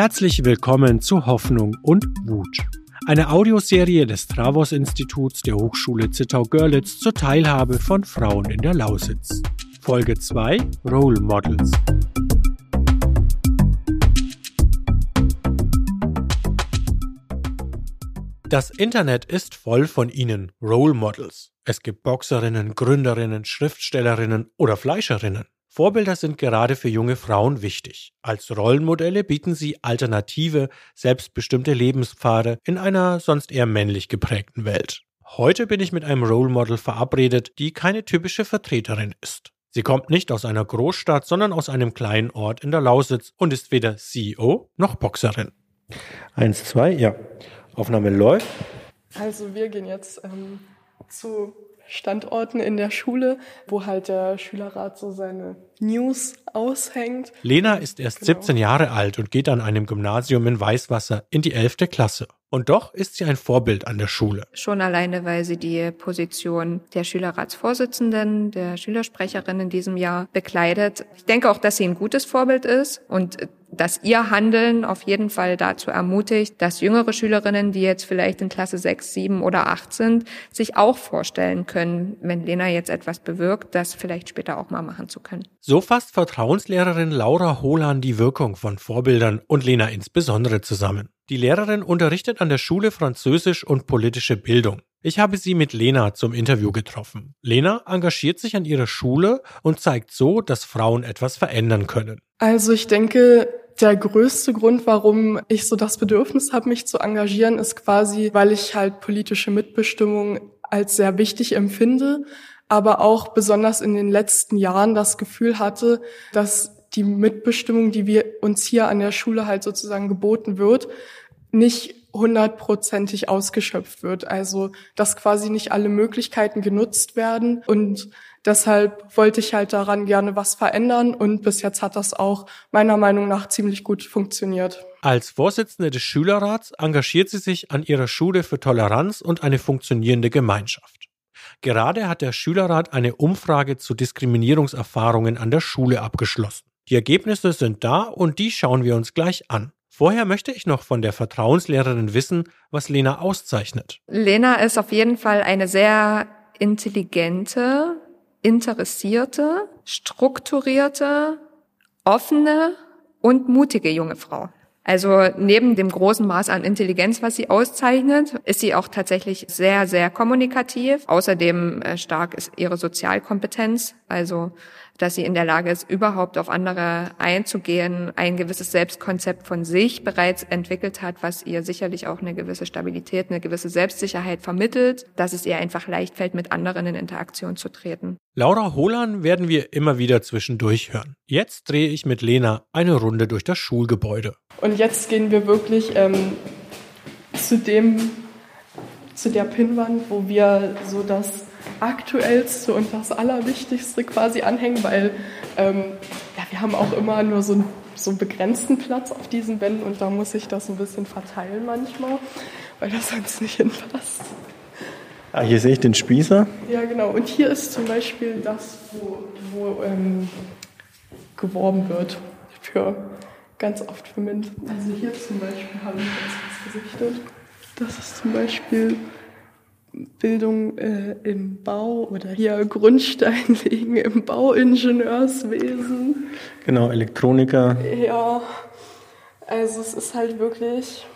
Herzlich willkommen zu Hoffnung und Wut. Eine Audioserie des Travos Instituts der Hochschule Zittau-Görlitz zur Teilhabe von Frauen in der Lausitz. Folge 2 Role Models. Das Internet ist voll von ihnen, Role Models. Es gibt Boxerinnen, Gründerinnen, Schriftstellerinnen oder Fleischerinnen. Vorbilder sind gerade für junge Frauen wichtig. Als Rollenmodelle bieten sie alternative, selbstbestimmte Lebenspfade in einer sonst eher männlich geprägten Welt. Heute bin ich mit einem Role Model verabredet, die keine typische Vertreterin ist. Sie kommt nicht aus einer Großstadt, sondern aus einem kleinen Ort in der Lausitz und ist weder CEO noch Boxerin. Eins, zwei, ja. Aufnahme läuft. Also wir gehen jetzt ähm, zu Standorten in der Schule, wo halt der Schülerrat so seine News aushängt. Lena ist erst genau. 17 Jahre alt und geht an einem Gymnasium in Weißwasser in die 11. Klasse. Und doch ist sie ein Vorbild an der Schule. Schon alleine, weil sie die Position der Schülerratsvorsitzenden, der Schülersprecherin in diesem Jahr bekleidet. Ich denke auch, dass sie ein gutes Vorbild ist und dass ihr Handeln auf jeden Fall dazu ermutigt, dass jüngere Schülerinnen, die jetzt vielleicht in Klasse 6, 7 oder 8 sind, sich auch vorstellen können, wenn Lena jetzt etwas bewirkt, das vielleicht später auch mal machen zu können. So fasst Vertrauenslehrerin Laura Holan die Wirkung von Vorbildern und Lena insbesondere zusammen. Die Lehrerin unterrichtet an der Schule Französisch und politische Bildung. Ich habe sie mit Lena zum Interview getroffen. Lena engagiert sich an ihrer Schule und zeigt so, dass Frauen etwas verändern können. Also ich denke, der größte Grund, warum ich so das Bedürfnis habe, mich zu engagieren, ist quasi, weil ich halt politische Mitbestimmung als sehr wichtig empfinde, aber auch besonders in den letzten Jahren das Gefühl hatte, dass die Mitbestimmung, die wir uns hier an der Schule halt sozusagen geboten wird, nicht hundertprozentig ausgeschöpft wird. Also, dass quasi nicht alle Möglichkeiten genutzt werden und deshalb wollte ich halt daran gerne was verändern und bis jetzt hat das auch meiner Meinung nach ziemlich gut funktioniert. Als Vorsitzende des Schülerrats engagiert sie sich an ihrer Schule für Toleranz und eine funktionierende Gemeinschaft. Gerade hat der Schülerrat eine Umfrage zu Diskriminierungserfahrungen an der Schule abgeschlossen. Die Ergebnisse sind da und die schauen wir uns gleich an. Vorher möchte ich noch von der Vertrauenslehrerin wissen, was Lena auszeichnet. Lena ist auf jeden Fall eine sehr intelligente, interessierte, strukturierte, offene und mutige junge Frau. Also neben dem großen Maß an Intelligenz, was sie auszeichnet, ist sie auch tatsächlich sehr, sehr kommunikativ. Außerdem äh, stark ist ihre Sozialkompetenz. Also dass sie in der Lage ist, überhaupt auf andere einzugehen, ein gewisses Selbstkonzept von sich bereits entwickelt hat, was ihr sicherlich auch eine gewisse Stabilität, eine gewisse Selbstsicherheit vermittelt, dass es ihr einfach leicht fällt, mit anderen in Interaktion zu treten. Laura Holan werden wir immer wieder zwischendurch hören. Jetzt drehe ich mit Lena eine Runde durch das Schulgebäude. Und jetzt gehen wir wirklich ähm, zu dem, zu der Pinnwand, wo wir so das Aktuellste und das Allerwichtigste quasi anhängen, weil ähm, ja, wir haben auch immer nur so, so einen begrenzten Platz auf diesen Wänden und da muss ich das ein bisschen verteilen manchmal, weil das sonst nicht hinpasst. Ah, hier sehe ich den Spießer. Ja, genau. Und hier ist zum Beispiel das, wo, wo ähm, geworben wird für ganz oft für MINT. Also hier zum Beispiel habe ich das gesichtet. Das ist zum Beispiel Bildung äh, im Bau oder hier Grundstein legen im Bauingenieurswesen. Genau, Elektroniker. Ja, also es ist halt wirklich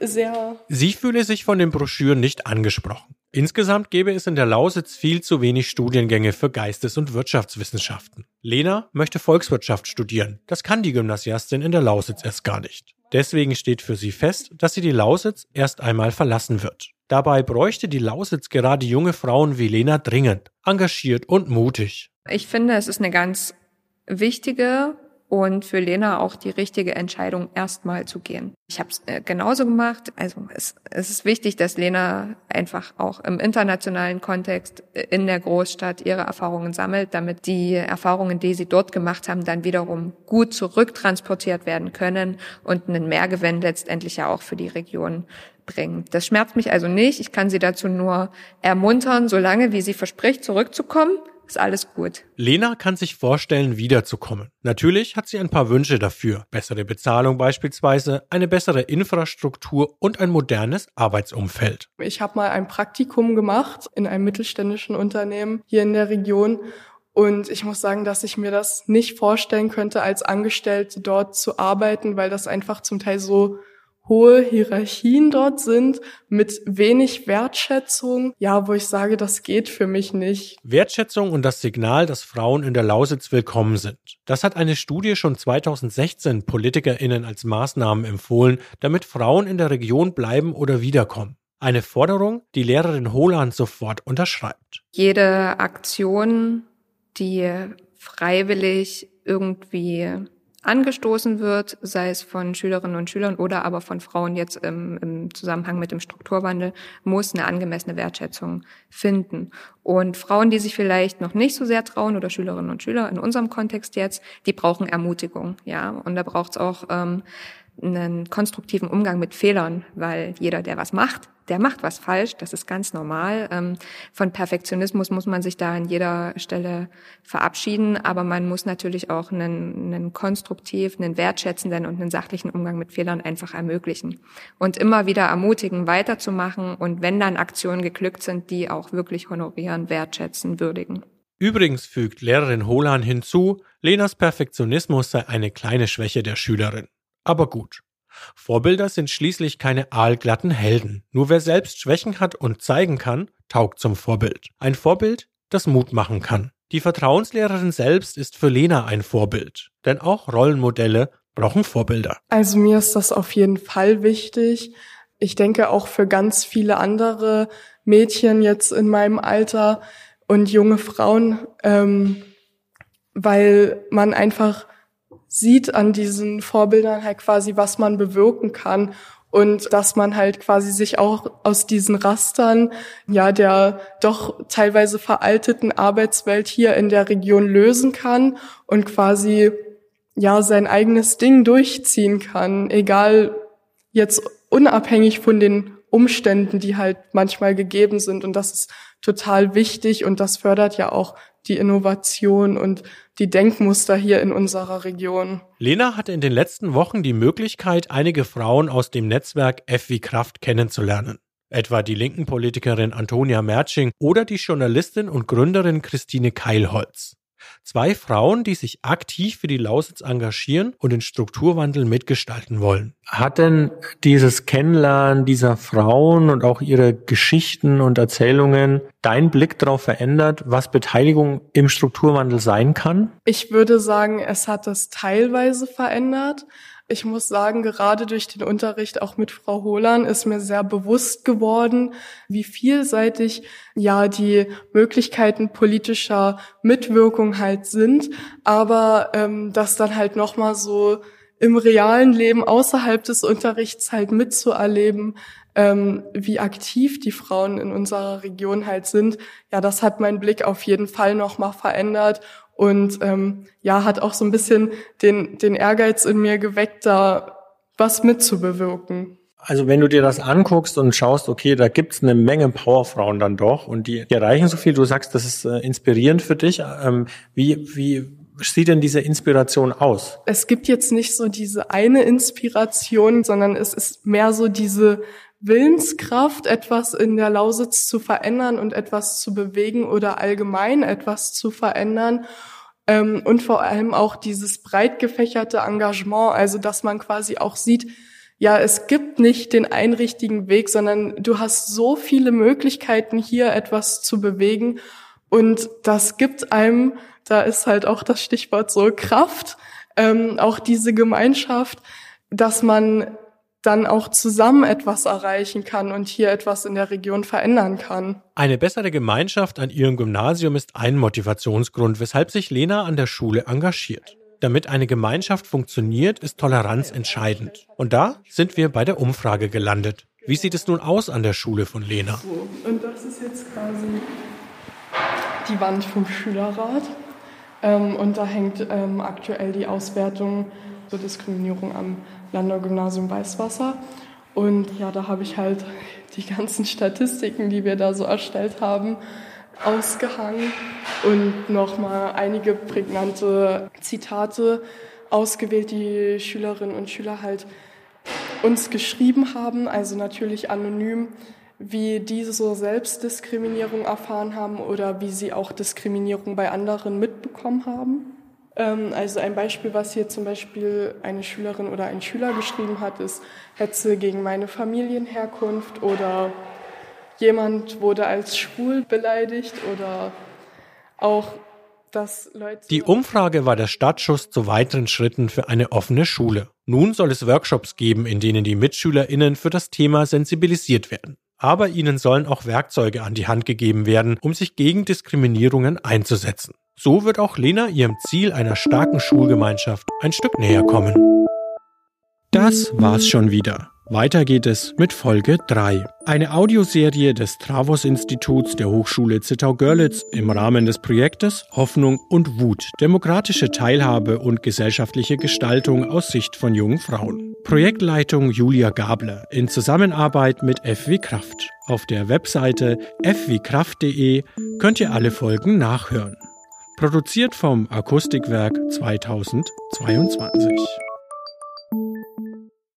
sehr. Sie fühle sich von den Broschüren nicht angesprochen. Insgesamt gäbe es in der Lausitz viel zu wenig Studiengänge für Geistes- und Wirtschaftswissenschaften. Lena möchte Volkswirtschaft studieren. Das kann die Gymnasiastin in der Lausitz erst gar nicht. Deswegen steht für sie fest, dass sie die Lausitz erst einmal verlassen wird. Dabei bräuchte die Lausitz gerade junge Frauen wie Lena dringend, engagiert und mutig. Ich finde, es ist eine ganz wichtige und für Lena auch die richtige Entscheidung, erstmal zu gehen. Ich habe es äh, genauso gemacht. Also es, es ist wichtig, dass Lena einfach auch im internationalen Kontext äh, in der Großstadt ihre Erfahrungen sammelt, damit die Erfahrungen, die sie dort gemacht haben, dann wiederum gut zurücktransportiert werden können und einen Mehrgewinn letztendlich ja auch für die Region bringen. Das schmerzt mich also nicht. Ich kann sie dazu nur ermuntern, solange wie sie verspricht, zurückzukommen, ist alles gut. Lena kann sich vorstellen, wiederzukommen. Natürlich hat sie ein paar Wünsche dafür. Bessere Bezahlung beispielsweise, eine bessere Infrastruktur und ein modernes Arbeitsumfeld. Ich habe mal ein Praktikum gemacht in einem mittelständischen Unternehmen hier in der Region und ich muss sagen, dass ich mir das nicht vorstellen könnte, als Angestellte dort zu arbeiten, weil das einfach zum Teil so hohe Hierarchien dort sind, mit wenig Wertschätzung, ja, wo ich sage, das geht für mich nicht. Wertschätzung und das Signal, dass Frauen in der Lausitz willkommen sind. Das hat eine Studie schon 2016 PolitikerInnen als Maßnahmen empfohlen, damit Frauen in der Region bleiben oder wiederkommen. Eine Forderung, die Lehrerin Holand sofort unterschreibt. Jede Aktion, die freiwillig irgendwie angestoßen wird, sei es von Schülerinnen und Schülern oder aber von Frauen jetzt im, im, Zusammenhang mit dem Strukturwandel, muss eine angemessene Wertschätzung finden. Und Frauen, die sich vielleicht noch nicht so sehr trauen oder Schülerinnen und Schüler in unserem Kontext jetzt, die brauchen Ermutigung, ja. Und da braucht es auch ähm, einen konstruktiven Umgang mit Fehlern, weil jeder, der was macht, der macht was falsch, das ist ganz normal. Ähm, von Perfektionismus muss man sich da an jeder Stelle verabschieden, aber man muss natürlich auch einen, einen konstruktiv, einen wertschätzenden und einen sachlichen Umgang mit Fehlern einfach ermöglichen und immer wieder ermutigen, weiterzumachen und wenn dann Aktionen geglückt sind, die auch wirklich honorieren, wertschätzen, würdigen. Übrigens fügt Lehrerin Holan hinzu, Lenas Perfektionismus sei eine kleine Schwäche der Schülerin. Aber gut. Vorbilder sind schließlich keine aalglatten Helden. Nur wer selbst Schwächen hat und zeigen kann, taugt zum Vorbild. Ein Vorbild, das Mut machen kann. Die Vertrauenslehrerin selbst ist für Lena ein Vorbild. Denn auch Rollenmodelle brauchen Vorbilder. Also mir ist das auf jeden Fall wichtig. Ich denke auch für ganz viele andere Mädchen jetzt in meinem Alter und junge Frauen, ähm, weil man einfach sieht an diesen Vorbildern halt quasi, was man bewirken kann. Und dass man halt quasi sich auch aus diesen Rastern, ja, der doch teilweise veralteten Arbeitswelt hier in der Region lösen kann und quasi, ja, sein eigenes Ding durchziehen kann, egal jetzt unabhängig von den Umständen, die halt manchmal gegeben sind. Und das ist total wichtig und das fördert ja auch die Innovation und die Denkmuster hier in unserer Region. Lena hatte in den letzten Wochen die Möglichkeit, einige Frauen aus dem Netzwerk F wie Kraft kennenzulernen. Etwa die linken Politikerin Antonia Mertsching oder die Journalistin und Gründerin Christine Keilholz. Zwei Frauen, die sich aktiv für die Lausitz engagieren und den Strukturwandel mitgestalten wollen. Hat denn dieses Kennenlernen dieser Frauen und auch ihre Geschichten und Erzählungen deinen Blick darauf verändert, was Beteiligung im Strukturwandel sein kann? Ich würde sagen, es hat es teilweise verändert. Ich muss sagen, gerade durch den Unterricht auch mit Frau Holan ist mir sehr bewusst geworden, wie vielseitig ja die Möglichkeiten politischer Mitwirkung halt sind, aber ähm, das dann halt nochmal so im realen Leben außerhalb des Unterrichts halt mitzuerleben, ähm, wie aktiv die Frauen in unserer Region halt sind, ja, das hat meinen Blick auf jeden Fall nochmal verändert und ähm, ja, hat auch so ein bisschen den, den Ehrgeiz in mir geweckt, da was mitzubewirken. Also wenn du dir das anguckst und schaust, okay, da gibt's eine Menge Powerfrauen dann doch und die, die erreichen so viel, du sagst, das ist äh, inspirierend für dich. Ähm, wie, wie sieht denn diese Inspiration aus? Es gibt jetzt nicht so diese eine Inspiration, sondern es ist mehr so diese Willenskraft, etwas in der Lausitz zu verändern und etwas zu bewegen oder allgemein etwas zu verändern. Ähm, und vor allem auch dieses breit gefächerte Engagement, also dass man quasi auch sieht, ja, es gibt nicht den einen richtigen Weg, sondern du hast so viele Möglichkeiten, hier etwas zu bewegen. Und das gibt einem, da ist halt auch das Stichwort so Kraft, ähm, auch diese Gemeinschaft, dass man dann auch zusammen etwas erreichen kann und hier etwas in der Region verändern kann. Eine bessere Gemeinschaft an ihrem Gymnasium ist ein Motivationsgrund, weshalb sich Lena an der Schule engagiert. Damit eine Gemeinschaft funktioniert, ist Toleranz entscheidend. Und da sind wir bei der Umfrage gelandet. Wie sieht es nun aus an der Schule von Lena? So, und das ist jetzt quasi die Wand vom Schülerrat. Ähm, und da hängt ähm, aktuell die Auswertung zur Diskriminierung am Landau Gymnasium Weißwasser. Und ja, da habe ich halt die ganzen Statistiken, die wir da so erstellt haben, ausgehangen und nochmal einige prägnante Zitate ausgewählt, die Schülerinnen und Schüler halt uns geschrieben haben, also natürlich anonym, wie diese so Selbstdiskriminierung erfahren haben oder wie sie auch Diskriminierung bei anderen mitbekommen haben. Ähm, also ein Beispiel, was hier zum Beispiel eine Schülerin oder ein Schüler geschrieben hat, ist Hetze gegen meine Familienherkunft oder jemand wurde als schwul beleidigt oder auch dass Leute. Die Umfrage war der Startschuss zu weiteren Schritten für eine offene Schule. Nun soll es Workshops geben, in denen die MitschülerInnen für das Thema sensibilisiert werden. Aber ihnen sollen auch Werkzeuge an die Hand gegeben werden, um sich gegen Diskriminierungen einzusetzen. So wird auch Lena ihrem Ziel einer starken Schulgemeinschaft ein Stück näher kommen. Das war's schon wieder. Weiter geht es mit Folge 3. Eine Audioserie des Travos Instituts der Hochschule Zittau-Görlitz im Rahmen des Projektes Hoffnung und Wut, demokratische Teilhabe und gesellschaftliche Gestaltung aus Sicht von jungen Frauen. Projektleitung Julia Gabler in Zusammenarbeit mit FW Kraft. Auf der Webseite fwkraft.de könnt ihr alle Folgen nachhören. Produziert vom Akustikwerk 2022.